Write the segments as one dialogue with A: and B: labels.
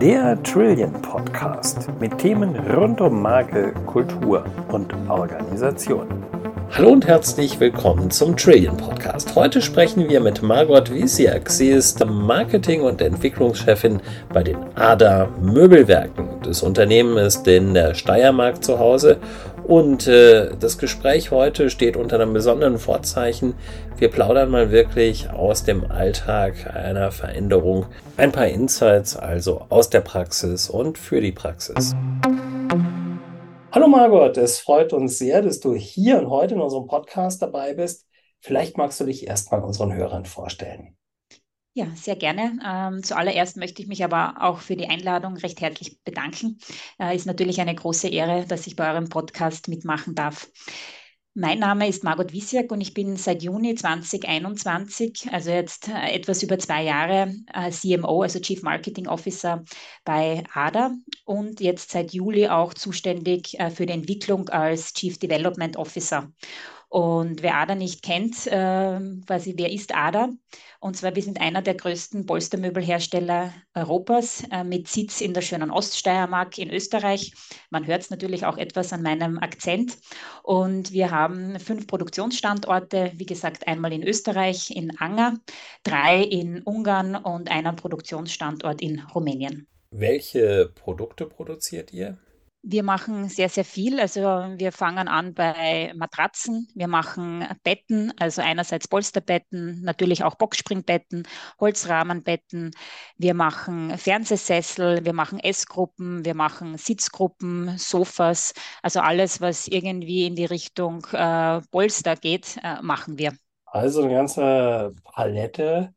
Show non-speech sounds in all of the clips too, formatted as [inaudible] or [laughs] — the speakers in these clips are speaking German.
A: Der Trillion Podcast mit Themen rund um Marke, Kultur und Organisation. Hallo und herzlich willkommen zum Trillion Podcast. Heute sprechen wir mit Margot Wiesiak. Sie ist Marketing- und Entwicklungschefin bei den ADA Möbelwerken. Das Unternehmen ist in der Steiermark zu Hause und äh, das Gespräch heute steht unter einem besonderen Vorzeichen. Wir plaudern mal wirklich aus dem Alltag einer Veränderung. Ein paar Insights also aus der Praxis und für die Praxis. Hallo Margot, es freut uns sehr, dass du hier und heute in unserem Podcast dabei bist. Vielleicht magst du dich erstmal unseren Hörern vorstellen.
B: Ja, sehr gerne. Ähm, zuallererst möchte ich mich aber auch für die Einladung recht herzlich bedanken. Äh, ist natürlich eine große Ehre, dass ich bei eurem Podcast mitmachen darf. Mein Name ist Margot Wiesiak und ich bin seit Juni 2021, also jetzt äh, etwas über zwei Jahre, äh, CMO, also Chief Marketing Officer bei ADA und jetzt seit Juli auch zuständig äh, für die Entwicklung als Chief Development Officer. Und wer ADA nicht kennt, äh, quasi, wer ist ADA? Und zwar, wir sind einer der größten Polstermöbelhersteller Europas äh, mit Sitz in der schönen Oststeiermark in Österreich. Man hört es natürlich auch etwas an meinem Akzent. Und wir haben fünf Produktionsstandorte, wie gesagt, einmal in Österreich, in Anger, drei in Ungarn und einen Produktionsstandort in Rumänien.
A: Welche Produkte produziert ihr?
B: Wir machen sehr, sehr viel. Also wir fangen an bei Matratzen, wir machen Betten, also einerseits Polsterbetten, natürlich auch Boxspringbetten, Holzrahmenbetten, wir machen Fernsehsessel, wir machen Essgruppen, wir machen Sitzgruppen, Sofas, also alles, was irgendwie in die Richtung äh, Polster geht, äh, machen wir.
A: Also eine ganze Palette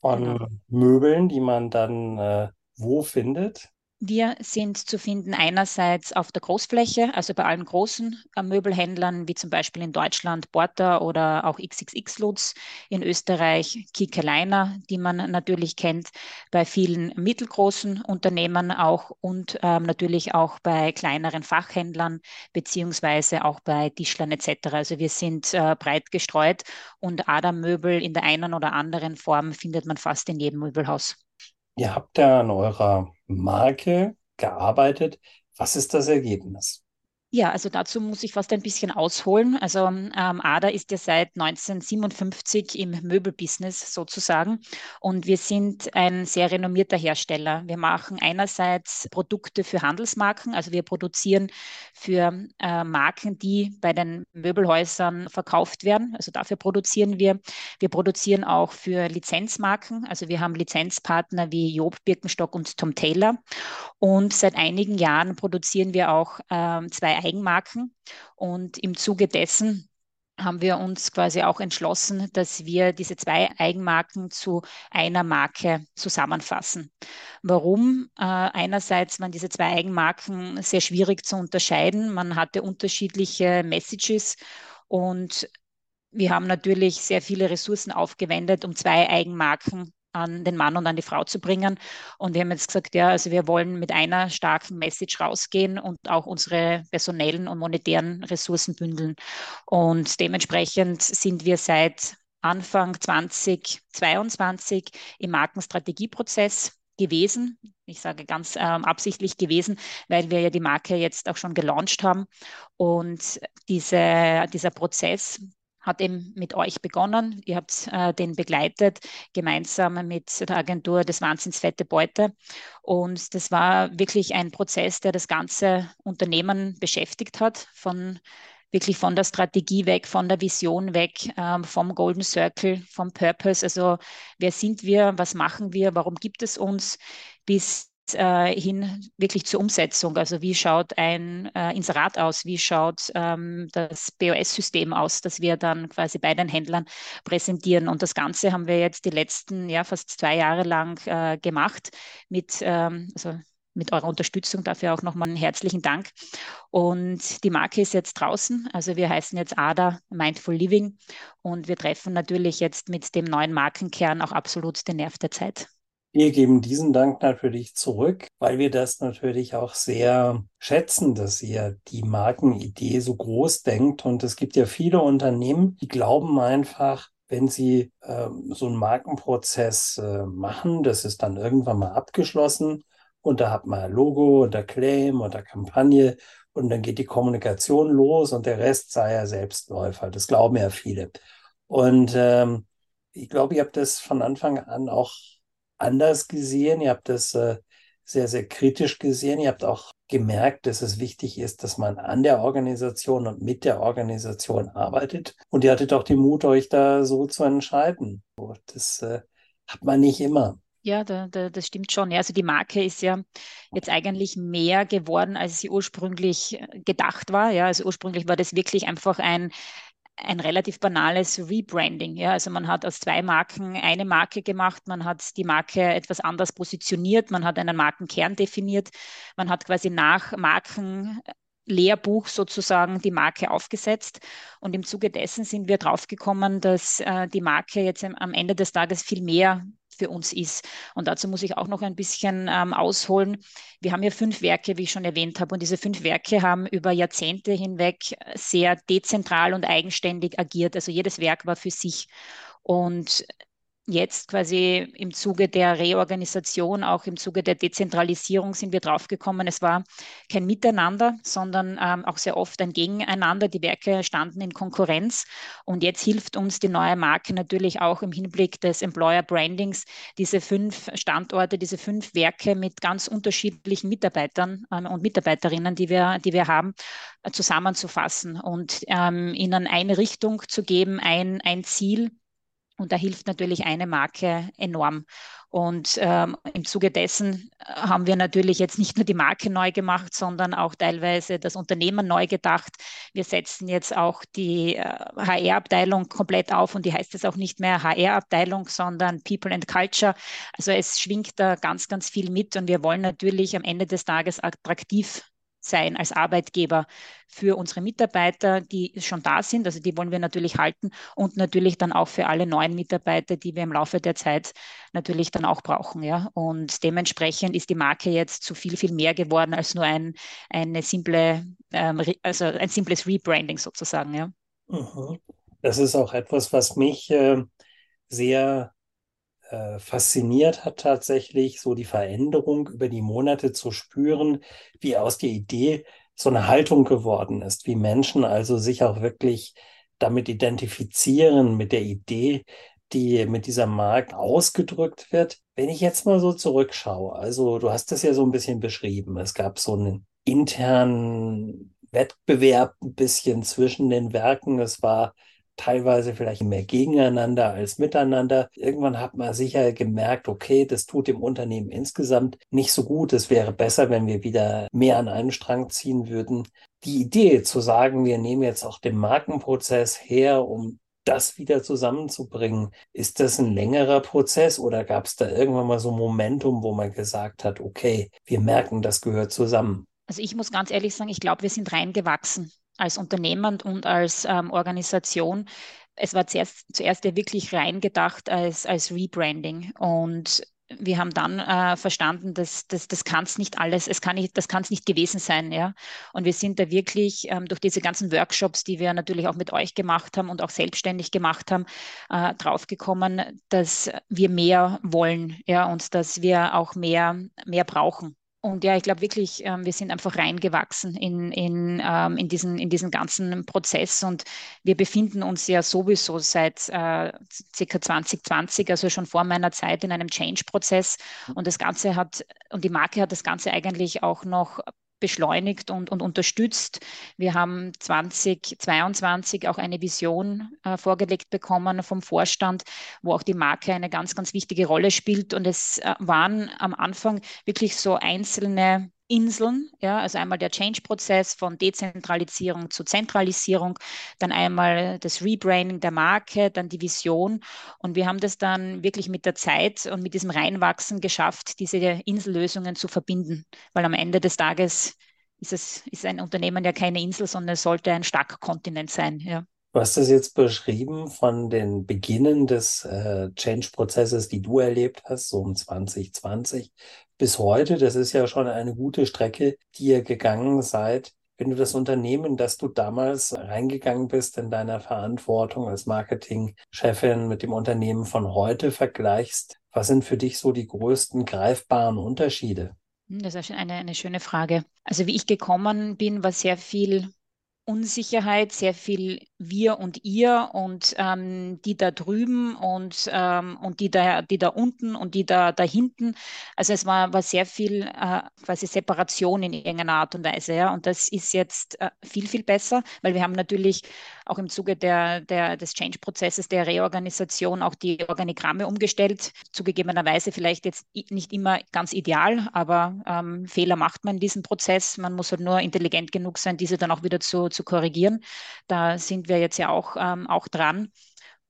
A: von genau. Möbeln, die man dann äh, wo findet?
B: Wir sind zu finden einerseits auf der Großfläche, also bei allen großen äh, Möbelhändlern, wie zum Beispiel in Deutschland Porter oder auch XXX Lutz, in Österreich Kiekerleiner, die man natürlich kennt, bei vielen mittelgroßen Unternehmen auch und ähm, natürlich auch bei kleineren Fachhändlern beziehungsweise auch bei Tischlern etc. Also wir sind äh, breit gestreut und Adam-Möbel in der einen oder anderen Form findet man fast in jedem Möbelhaus.
A: Ihr habt ja an eurer Marke gearbeitet. Was ist das Ergebnis?
B: Ja, also dazu muss ich fast ein bisschen ausholen. Also ähm, ADA ist ja seit 1957 im Möbelbusiness sozusagen und wir sind ein sehr renommierter Hersteller. Wir machen einerseits Produkte für Handelsmarken, also wir produzieren für äh, Marken, die bei den Möbelhäusern verkauft werden. Also dafür produzieren wir. Wir produzieren auch für Lizenzmarken. Also wir haben Lizenzpartner wie Job, Birkenstock und Tom Taylor. Und seit einigen Jahren produzieren wir auch äh, zwei Eigenmarken. Und im Zuge dessen haben wir uns quasi auch entschlossen, dass wir diese zwei Eigenmarken zu einer Marke zusammenfassen. Warum? Äh, einerseits waren diese zwei Eigenmarken sehr schwierig zu unterscheiden. Man hatte unterschiedliche Messages und wir haben natürlich sehr viele Ressourcen aufgewendet, um zwei Eigenmarken an den Mann und an die Frau zu bringen. Und wir haben jetzt gesagt, ja, also wir wollen mit einer starken Message rausgehen und auch unsere personellen und monetären Ressourcen bündeln. Und dementsprechend sind wir seit Anfang 2022 im Markenstrategieprozess gewesen. Ich sage ganz ähm, absichtlich gewesen, weil wir ja die Marke jetzt auch schon gelauncht haben. Und diese, dieser Prozess hat eben mit euch begonnen. Ihr habt äh, den begleitet, gemeinsam mit der Agentur des Wahnsinns Fette Beute. Und das war wirklich ein Prozess, der das ganze Unternehmen beschäftigt hat, von wirklich von der Strategie weg, von der Vision weg, ähm, vom Golden Circle, vom Purpose. Also wer sind wir, was machen wir, warum gibt es uns, bis äh, hin wirklich zur Umsetzung. Also wie schaut ein äh, Inserat aus, wie schaut ähm, das BOS-System aus, das wir dann quasi bei den Händlern präsentieren. Und das Ganze haben wir jetzt die letzten, ja, fast zwei Jahre lang äh, gemacht mit, ähm, also mit eurer Unterstützung. Dafür auch nochmal einen herzlichen Dank. Und die Marke ist jetzt draußen. Also wir heißen jetzt ADA Mindful Living und wir treffen natürlich jetzt mit dem neuen Markenkern auch absolut den Nerv der Zeit.
A: Wir geben diesen Dank natürlich zurück, weil wir das natürlich auch sehr schätzen, dass ihr die Markenidee so groß denkt. Und es gibt ja viele Unternehmen, die glauben einfach, wenn sie äh, so einen Markenprozess äh, machen, das ist dann irgendwann mal abgeschlossen und da hat man Logo und der Claim und der Kampagne und dann geht die Kommunikation los und der Rest sei ja Selbstläufer. Das glauben ja viele. Und ähm, ich glaube, ihr habt das von Anfang an auch anders gesehen. Ihr habt das äh, sehr, sehr kritisch gesehen. Ihr habt auch gemerkt, dass es wichtig ist, dass man an der Organisation und mit der Organisation arbeitet. Und ihr hattet auch den Mut, euch da so zu entscheiden. Das äh, hat man nicht immer.
B: Ja, da, da, das stimmt schon. Also die Marke ist ja jetzt eigentlich mehr geworden, als sie ursprünglich äh, gedacht war. Ja, also ursprünglich war das wirklich einfach ein, ein relativ banales Rebranding. Ja, also man hat aus zwei Marken eine Marke gemacht, man hat die Marke etwas anders positioniert, man hat einen Markenkern definiert, man hat quasi nach Marken Lehrbuch sozusagen die Marke aufgesetzt. Und im Zuge dessen sind wir draufgekommen, dass äh, die Marke jetzt am Ende des Tages viel mehr für uns ist. Und dazu muss ich auch noch ein bisschen ähm, ausholen. Wir haben ja fünf Werke, wie ich schon erwähnt habe, und diese fünf Werke haben über Jahrzehnte hinweg sehr dezentral und eigenständig agiert. Also jedes Werk war für sich. Und jetzt quasi im Zuge der Reorganisation, auch im Zuge der Dezentralisierung sind wir draufgekommen, es war kein Miteinander, sondern ähm, auch sehr oft ein Gegeneinander. Die Werke standen in Konkurrenz und jetzt hilft uns die neue Marke natürlich auch im Hinblick des Employer Brandings, diese fünf Standorte, diese fünf Werke mit ganz unterschiedlichen Mitarbeitern ähm, und Mitarbeiterinnen, die wir, die wir haben, äh, zusammenzufassen und ähm, ihnen eine Richtung zu geben, ein, ein Ziel, und da hilft natürlich eine Marke enorm. Und ähm, im Zuge dessen äh, haben wir natürlich jetzt nicht nur die Marke neu gemacht, sondern auch teilweise das Unternehmen neu gedacht. Wir setzen jetzt auch die äh, HR-Abteilung komplett auf und die heißt jetzt auch nicht mehr HR-Abteilung, sondern People and Culture. Also es schwingt da ganz, ganz viel mit und wir wollen natürlich am Ende des Tages attraktiv sein als Arbeitgeber für unsere Mitarbeiter, die schon da sind. Also die wollen wir natürlich halten und natürlich dann auch für alle neuen Mitarbeiter, die wir im Laufe der Zeit natürlich dann auch brauchen. Ja. Und dementsprechend ist die Marke jetzt zu viel, viel mehr geworden als nur ein, eine simple, ähm, also ein simples Rebranding sozusagen. Ja.
A: Mhm. Das ist auch etwas, was mich äh, sehr äh, fasziniert hat tatsächlich, so die Veränderung über die Monate zu spüren, wie aus der Idee so eine Haltung geworden ist, wie Menschen also sich auch wirklich damit identifizieren, mit der Idee, die mit dieser Markt ausgedrückt wird. Wenn ich jetzt mal so zurückschaue, also du hast es ja so ein bisschen beschrieben, es gab so einen internen Wettbewerb ein bisschen zwischen den Werken, es war teilweise vielleicht mehr gegeneinander als miteinander. Irgendwann hat man sicher gemerkt, okay, das tut dem Unternehmen insgesamt nicht so gut. Es wäre besser, wenn wir wieder mehr an einen Strang ziehen würden. Die Idee zu sagen, wir nehmen jetzt auch den Markenprozess her, um das wieder zusammenzubringen. Ist das ein längerer Prozess oder gab es da irgendwann mal so ein Momentum, wo man gesagt hat, okay, wir merken, das gehört zusammen?
B: Also ich muss ganz ehrlich sagen, ich glaube, wir sind reingewachsen als Unternehmen und als ähm, Organisation. Es war zuerst, zuerst ja wirklich rein gedacht als, als Rebranding. Und wir haben dann äh, verstanden, dass, dass das kann es nicht alles, es kann nicht, das kann es nicht gewesen sein, ja. Und wir sind da wirklich ähm, durch diese ganzen Workshops, die wir natürlich auch mit euch gemacht haben und auch selbstständig gemacht haben, äh, draufgekommen, dass wir mehr wollen, ja, und dass wir auch mehr, mehr brauchen. Und ja, ich glaube wirklich, ähm, wir sind einfach reingewachsen in, in, ähm, in, diesen, in diesen ganzen Prozess und wir befinden uns ja sowieso seit äh, ca. 2020, also schon vor meiner Zeit in einem Change-Prozess und das Ganze hat, und die Marke hat das Ganze eigentlich auch noch beschleunigt und, und unterstützt. Wir haben 2022 auch eine Vision äh, vorgelegt bekommen vom Vorstand, wo auch die Marke eine ganz, ganz wichtige Rolle spielt. Und es äh, waren am Anfang wirklich so einzelne Inseln, ja, also einmal der Change-Prozess von Dezentralisierung zu Zentralisierung, dann einmal das Rebranding der Marke, dann die Vision. Und wir haben das dann wirklich mit der Zeit und mit diesem Reinwachsen geschafft, diese Insellösungen zu verbinden, weil am Ende des Tages ist es ist ein Unternehmen ja keine Insel, sondern es sollte ein starker Kontinent sein, ja.
A: Du hast es jetzt beschrieben von den Beginnen des äh, Change-Prozesses, die du erlebt hast, so um 2020 bis heute. Das ist ja schon eine gute Strecke, die ihr gegangen seid. Wenn du das Unternehmen, das du damals reingegangen bist in deiner Verantwortung als Marketingchefin mit dem Unternehmen von heute vergleichst, was sind für dich so die größten greifbaren Unterschiede?
B: Hm, das ist eine, eine schöne Frage. Also wie ich gekommen bin, war sehr viel Unsicherheit, sehr viel wir und ihr und ähm, die da drüben und, ähm, und die da, die da unten und die da, da hinten. Also es war, war sehr viel äh, quasi Separation in irgendeiner Art und Weise. Ja? Und das ist jetzt äh, viel, viel besser, weil wir haben natürlich auch im Zuge der, der, des Change-Prozesses, der Reorganisation auch die Organigramme umgestellt. Zugegebenerweise vielleicht jetzt nicht immer ganz ideal, aber ähm, Fehler macht man in diesem Prozess. Man muss halt nur intelligent genug sein, diese dann auch wieder zu, zu korrigieren. Da sind wir jetzt ja auch, ähm, auch dran.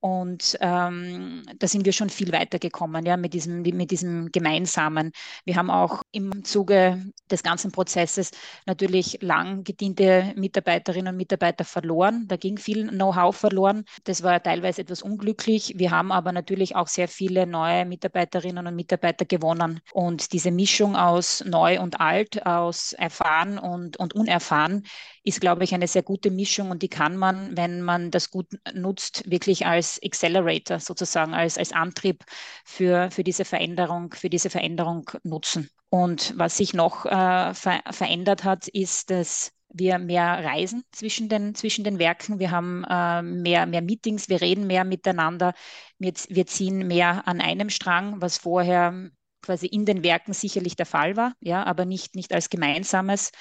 B: Und ähm, da sind wir schon viel weiter gekommen, ja, mit diesem, mit diesem Gemeinsamen. Wir haben auch im Zuge des ganzen Prozesses natürlich lang gediente Mitarbeiterinnen und Mitarbeiter verloren. Da ging viel Know-how verloren. Das war teilweise etwas unglücklich. Wir haben aber natürlich auch sehr viele neue Mitarbeiterinnen und Mitarbeiter gewonnen. Und diese Mischung aus neu und alt, aus erfahren und, und unerfahren, ist, glaube ich, eine sehr gute Mischung und die kann man, wenn man das gut nutzt, wirklich als Accelerator sozusagen, als, als Antrieb für, für diese Veränderung, für diese Veränderung nutzen. Und was sich noch äh, ver verändert hat, ist, dass wir mehr reisen zwischen den, zwischen den Werken. Wir haben äh, mehr, mehr Meetings, wir reden mehr miteinander. Wir, wir ziehen mehr an einem Strang, was vorher quasi in den Werken sicherlich der Fall war, ja, aber nicht, nicht als gemeinsames.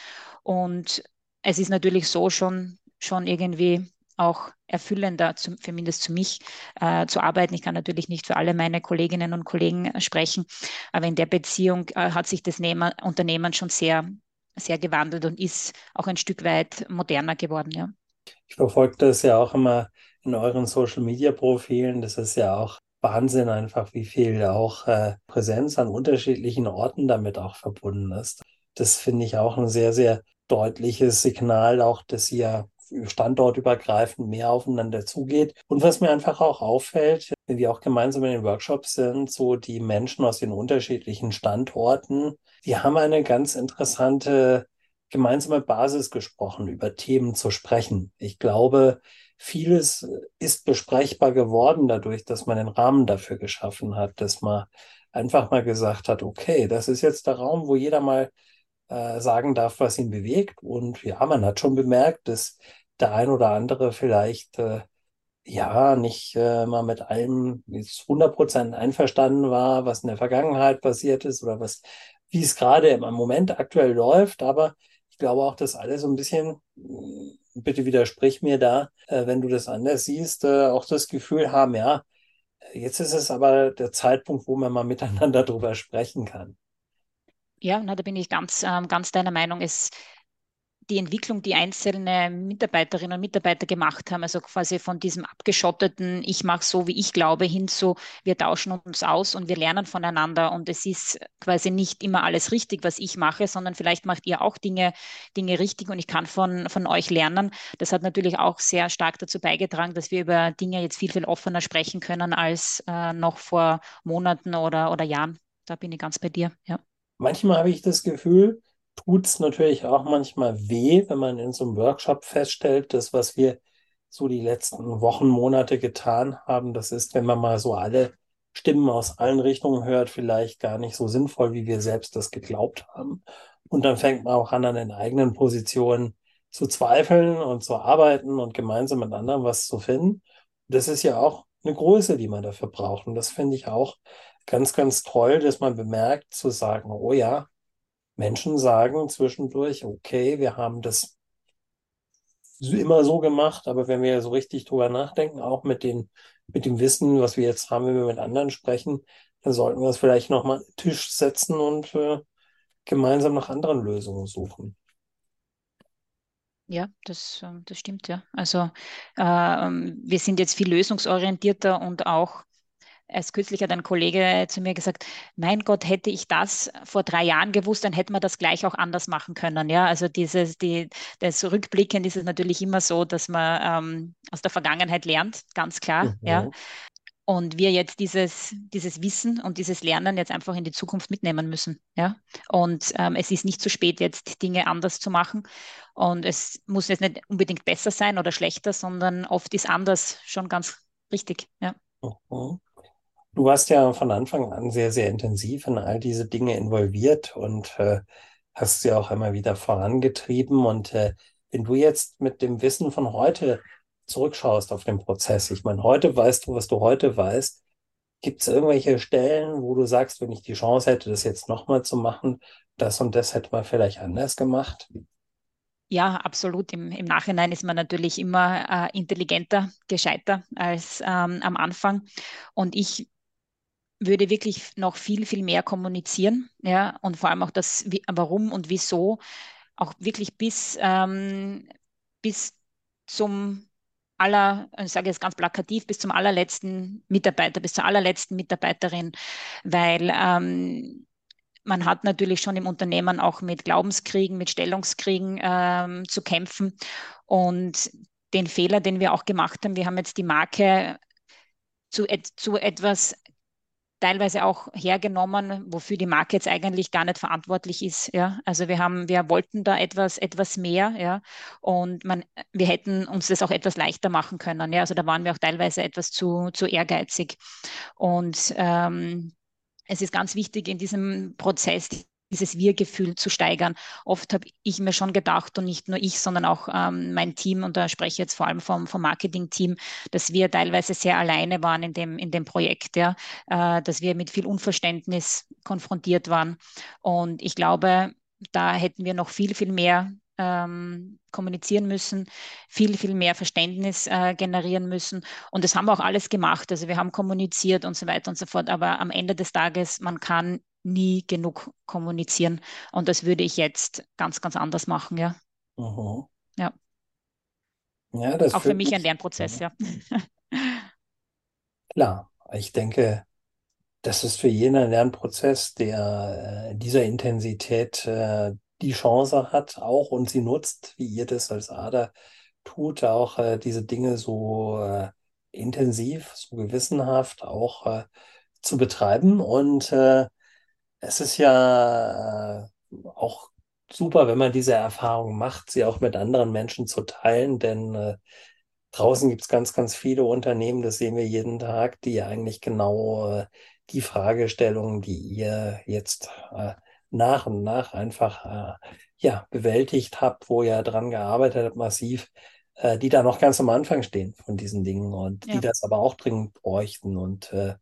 B: Und es ist natürlich so schon, schon irgendwie auch erfüllender, zum, zumindest für mich, äh, zu arbeiten. Ich kann natürlich nicht für alle meine Kolleginnen und Kollegen äh, sprechen, aber in der Beziehung äh, hat sich das Nehmer, Unternehmen schon sehr, sehr gewandelt und ist auch ein Stück weit moderner geworden. Ja.
A: Ich verfolge das ja auch immer in euren Social-Media-Profilen. Das ist ja auch Wahnsinn einfach, wie viel auch äh, Präsenz an unterschiedlichen Orten damit auch verbunden ist. Das finde ich auch ein sehr, sehr deutliches Signal, auch dass ihr standortübergreifend mehr aufeinander zugeht. Und was mir einfach auch auffällt, wenn wir auch gemeinsam in den Workshops sind, so die Menschen aus den unterschiedlichen Standorten, die haben eine ganz interessante gemeinsame Basis gesprochen, über Themen zu sprechen. Ich glaube, vieles ist besprechbar geworden dadurch, dass man den Rahmen dafür geschaffen hat, dass man einfach mal gesagt hat, okay, das ist jetzt der Raum, wo jeder mal äh, sagen darf, was ihn bewegt. Und ja, man hat schon bemerkt, dass der ein oder andere vielleicht äh, ja nicht äh, mal mit allem jetzt 100% einverstanden war, was in der Vergangenheit passiert ist oder was, wie es gerade im Moment aktuell läuft. Aber ich glaube auch, dass alle so ein bisschen, bitte widersprich mir da, äh, wenn du das anders siehst, äh, auch das Gefühl haben, ja, jetzt ist es aber der Zeitpunkt, wo man mal [laughs] miteinander drüber sprechen kann.
B: Ja, na, da bin ich ganz, ähm, ganz deiner Meinung. Es, die Entwicklung, die einzelne Mitarbeiterinnen und Mitarbeiter gemacht haben, also quasi von diesem abgeschotteten, ich mache so, wie ich glaube, hin zu, wir tauschen uns aus und wir lernen voneinander und es ist quasi nicht immer alles richtig, was ich mache, sondern vielleicht macht ihr auch Dinge, Dinge richtig und ich kann von, von euch lernen. Das hat natürlich auch sehr stark dazu beigetragen, dass wir über Dinge jetzt viel, viel offener sprechen können als äh, noch vor Monaten oder, oder Jahren. Da bin ich ganz bei dir, ja.
A: Manchmal habe ich das Gefühl, tut es natürlich auch manchmal weh, wenn man in so einem Workshop feststellt, das, was wir so die letzten Wochen, Monate getan haben, das ist, wenn man mal so alle Stimmen aus allen Richtungen hört, vielleicht gar nicht so sinnvoll, wie wir selbst das geglaubt haben. Und dann fängt man auch an, an den eigenen Positionen zu zweifeln und zu arbeiten und gemeinsam mit anderen was zu finden. Das ist ja auch eine Größe, die man dafür braucht. Und das finde ich auch ganz, ganz toll, dass man bemerkt, zu sagen, oh ja, Menschen sagen zwischendurch, okay, wir haben das immer so gemacht, aber wenn wir so richtig drüber nachdenken, auch mit den, mit dem Wissen, was wir jetzt haben, wenn wir mit anderen sprechen, dann sollten wir es vielleicht nochmal an Tisch setzen und äh, gemeinsam nach anderen Lösungen suchen.
B: Ja, das, ähm, das stimmt, ja. Also äh, wir sind jetzt viel lösungsorientierter und auch Erst kürzlich hat ein Kollege zu mir gesagt, mein Gott, hätte ich das vor drei Jahren gewusst, dann hätte man das gleich auch anders machen können. Ja, also dieses, die, das Rückblicken ist es natürlich immer so, dass man ähm, aus der Vergangenheit lernt, ganz klar. Mhm. Ja. Und wir jetzt dieses, dieses Wissen und dieses Lernen jetzt einfach in die Zukunft mitnehmen müssen. Ja? Und ähm, es ist nicht zu spät, jetzt Dinge anders zu machen. Und es muss jetzt nicht unbedingt besser sein oder schlechter, sondern oft ist anders schon ganz richtig. Ja.
A: Mhm. Du warst ja von Anfang an sehr, sehr intensiv in all diese Dinge involviert und äh, hast sie auch immer wieder vorangetrieben. Und äh, wenn du jetzt mit dem Wissen von heute zurückschaust auf den Prozess, ich meine, heute weißt du, was du heute weißt. Gibt es irgendwelche Stellen, wo du sagst, wenn ich die Chance hätte, das jetzt nochmal zu machen, das und das hätte man vielleicht anders gemacht?
B: Ja, absolut. Im, Im, Nachhinein ist man natürlich immer äh, intelligenter, gescheiter als ähm, am Anfang. Und ich würde wirklich noch viel, viel mehr kommunizieren, ja, und vor allem auch das, warum und wieso, auch wirklich bis, ähm, bis zum aller, ich sage jetzt ganz plakativ, bis zum allerletzten Mitarbeiter, bis zur allerletzten Mitarbeiterin, weil ähm, man hat natürlich schon im Unternehmen auch mit Glaubenskriegen, mit Stellungskriegen ähm, zu kämpfen. Und den Fehler, den wir auch gemacht haben, wir haben jetzt die Marke zu, et zu etwas teilweise auch hergenommen, wofür die Marke jetzt eigentlich gar nicht verantwortlich ist. Ja, also wir haben, wir wollten da etwas, etwas mehr, ja, und man, wir hätten uns das auch etwas leichter machen können. Ja, also da waren wir auch teilweise etwas zu, zu ehrgeizig. Und ähm, es ist ganz wichtig in diesem Prozess, dieses Wir-Gefühl zu steigern. Oft habe ich mir schon gedacht, und nicht nur ich, sondern auch ähm, mein Team, und da spreche ich jetzt vor allem vom, vom Marketing-Team, dass wir teilweise sehr alleine waren in dem, in dem Projekt, ja, äh, dass wir mit viel Unverständnis konfrontiert waren. Und ich glaube, da hätten wir noch viel, viel mehr ähm, kommunizieren müssen, viel, viel mehr Verständnis äh, generieren müssen. Und das haben wir auch alles gemacht. Also wir haben kommuniziert und so weiter und so fort. Aber am Ende des Tages, man kann nie genug kommunizieren. Und das würde ich jetzt ganz, ganz anders machen, ja. Mhm. Ja. Ja, das Auch für mich ein Lernprozess, ja. [laughs]
A: Klar, ich denke, das ist für jeden ein Lernprozess, der äh, dieser Intensität äh, die Chance hat, auch und sie nutzt, wie ihr das als Ader tut, auch äh, diese Dinge so äh, intensiv, so gewissenhaft auch äh, zu betreiben. Und äh, es ist ja äh, auch super, wenn man diese Erfahrung macht, sie auch mit anderen Menschen zu teilen, denn äh, draußen gibt es ganz, ganz viele Unternehmen, das sehen wir jeden Tag, die eigentlich genau die Fragestellungen, die ihr jetzt nach und nach einfach äh, ja, bewältigt habt, wo ihr dran gearbeitet habt, massiv, äh, die da noch ganz am Anfang stehen von diesen Dingen und ja. die das aber auch dringend bräuchten. Und äh,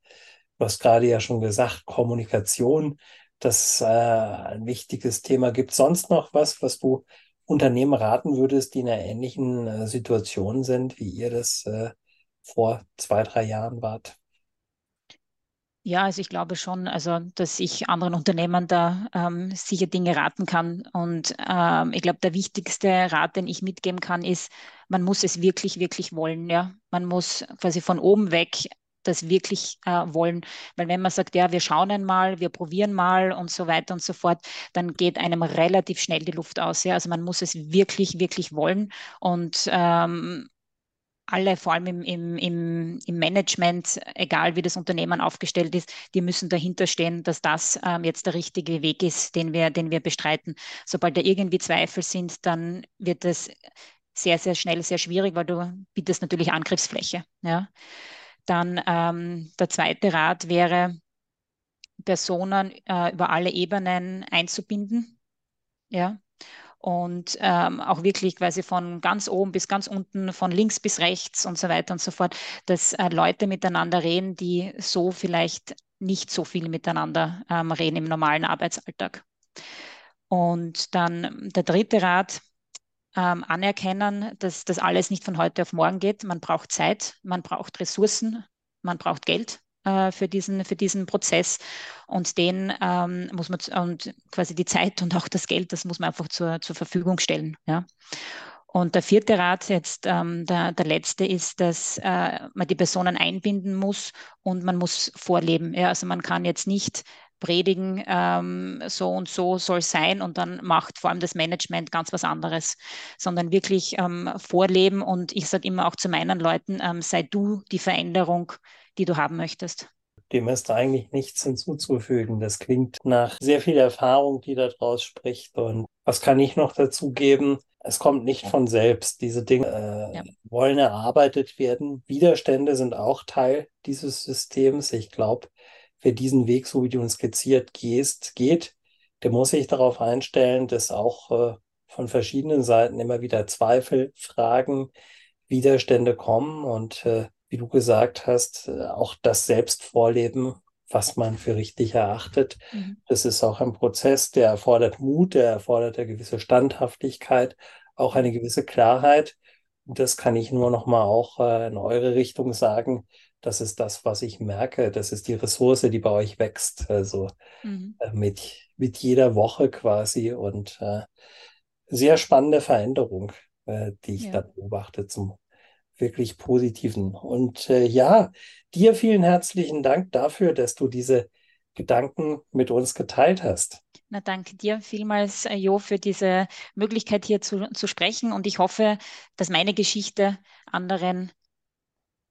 A: du hast gerade ja schon gesagt, Kommunikation, das ist äh, ein wichtiges Thema. Gibt es sonst noch was, was du Unternehmen raten würdest, die in einer ähnlichen äh, Situation sind, wie ihr das äh, vor zwei, drei Jahren wart?
B: Ja, also ich glaube schon, also dass ich anderen Unternehmern da ähm, sicher Dinge raten kann. Und ähm, ich glaube, der wichtigste Rat, den ich mitgeben kann, ist, man muss es wirklich, wirklich wollen. Ja, man muss quasi von oben weg das wirklich äh, wollen. Weil wenn man sagt, ja, wir schauen einmal, wir probieren mal und so weiter und so fort, dann geht einem relativ schnell die Luft aus. Ja? Also man muss es wirklich, wirklich wollen. Und ähm, alle, vor allem im, im, im, Management, egal wie das Unternehmen aufgestellt ist, die müssen dahinter stehen, dass das ähm, jetzt der richtige Weg ist, den wir, den wir bestreiten. Sobald da irgendwie Zweifel sind, dann wird das sehr, sehr schnell sehr schwierig, weil du bietest natürlich Angriffsfläche. Ja. Dann ähm, der zweite Rat wäre, Personen äh, über alle Ebenen einzubinden. Ja, und ähm, auch wirklich quasi von ganz oben bis ganz unten, von links bis rechts und so weiter und so fort, dass äh, Leute miteinander reden, die so vielleicht nicht so viel miteinander ähm, reden im normalen Arbeitsalltag. Und dann der dritte Rat, ähm, anerkennen, dass das alles nicht von heute auf morgen geht. Man braucht Zeit, man braucht Ressourcen, man braucht Geld äh, für, diesen, für diesen Prozess. Und den ähm, muss man und quasi die Zeit und auch das Geld, das muss man einfach zur, zur Verfügung stellen. Ja. Und der vierte Rat, jetzt ähm, der, der letzte, ist, dass äh, man die Personen einbinden muss und man muss vorleben. Ja, also man kann jetzt nicht predigen, ähm, so und so soll sein und dann macht vor allem das Management ganz was anderes, sondern wirklich ähm, vorleben. Und ich sage immer auch zu meinen Leuten, ähm, sei du die Veränderung, die du haben möchtest.
A: Dem ist eigentlich nichts hinzuzufügen. Das klingt nach sehr viel Erfahrung, die daraus spricht. Und Was kann ich noch dazu geben? Es kommt nicht von selbst. Diese Dinge äh, ja. wollen erarbeitet werden. Widerstände sind auch Teil dieses Systems. Ich glaube, wer diesen Weg, so wie du uns skizziert gehst, geht, der muss sich darauf einstellen, dass auch äh, von verschiedenen Seiten immer wieder Zweifel, Fragen, Widerstände kommen und äh, wie du gesagt hast, äh, auch das Selbstvorleben, was man für richtig erachtet. Mhm. Das ist auch ein Prozess, der erfordert Mut, der erfordert eine gewisse Standhaftigkeit, auch eine gewisse Klarheit. Und das kann ich nur noch mal auch äh, in eure Richtung sagen. Das ist das, was ich merke. Das ist die Ressource, die bei euch wächst. Also mhm. äh, mit, mit jeder Woche quasi und äh, sehr spannende Veränderung, äh, die ich ja. da beobachte zum wirklich Positiven. Und äh, ja, dir vielen herzlichen Dank dafür, dass du diese Gedanken mit uns geteilt hast.
B: Na, danke dir vielmals, äh, Jo, für diese Möglichkeit hier zu, zu sprechen. Und ich hoffe, dass meine Geschichte anderen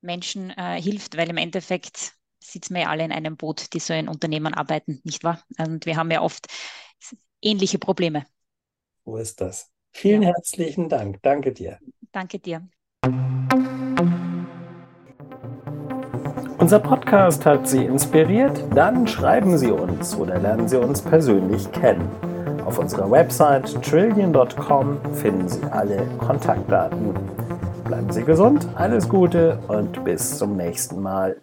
B: Menschen äh, hilft, weil im Endeffekt sitzen wir ja alle in einem Boot, die so in Unternehmen arbeiten, nicht wahr? Und wir haben ja oft ähnliche Probleme.
A: Wo ist das? Vielen ja. herzlichen Dank. Danke dir.
B: Danke dir.
A: Unser Podcast hat Sie inspiriert? Dann schreiben Sie uns oder lernen Sie uns persönlich kennen. Auf unserer Website trillion.com finden Sie alle Kontaktdaten. Bleiben Sie gesund, alles Gute und bis zum nächsten Mal.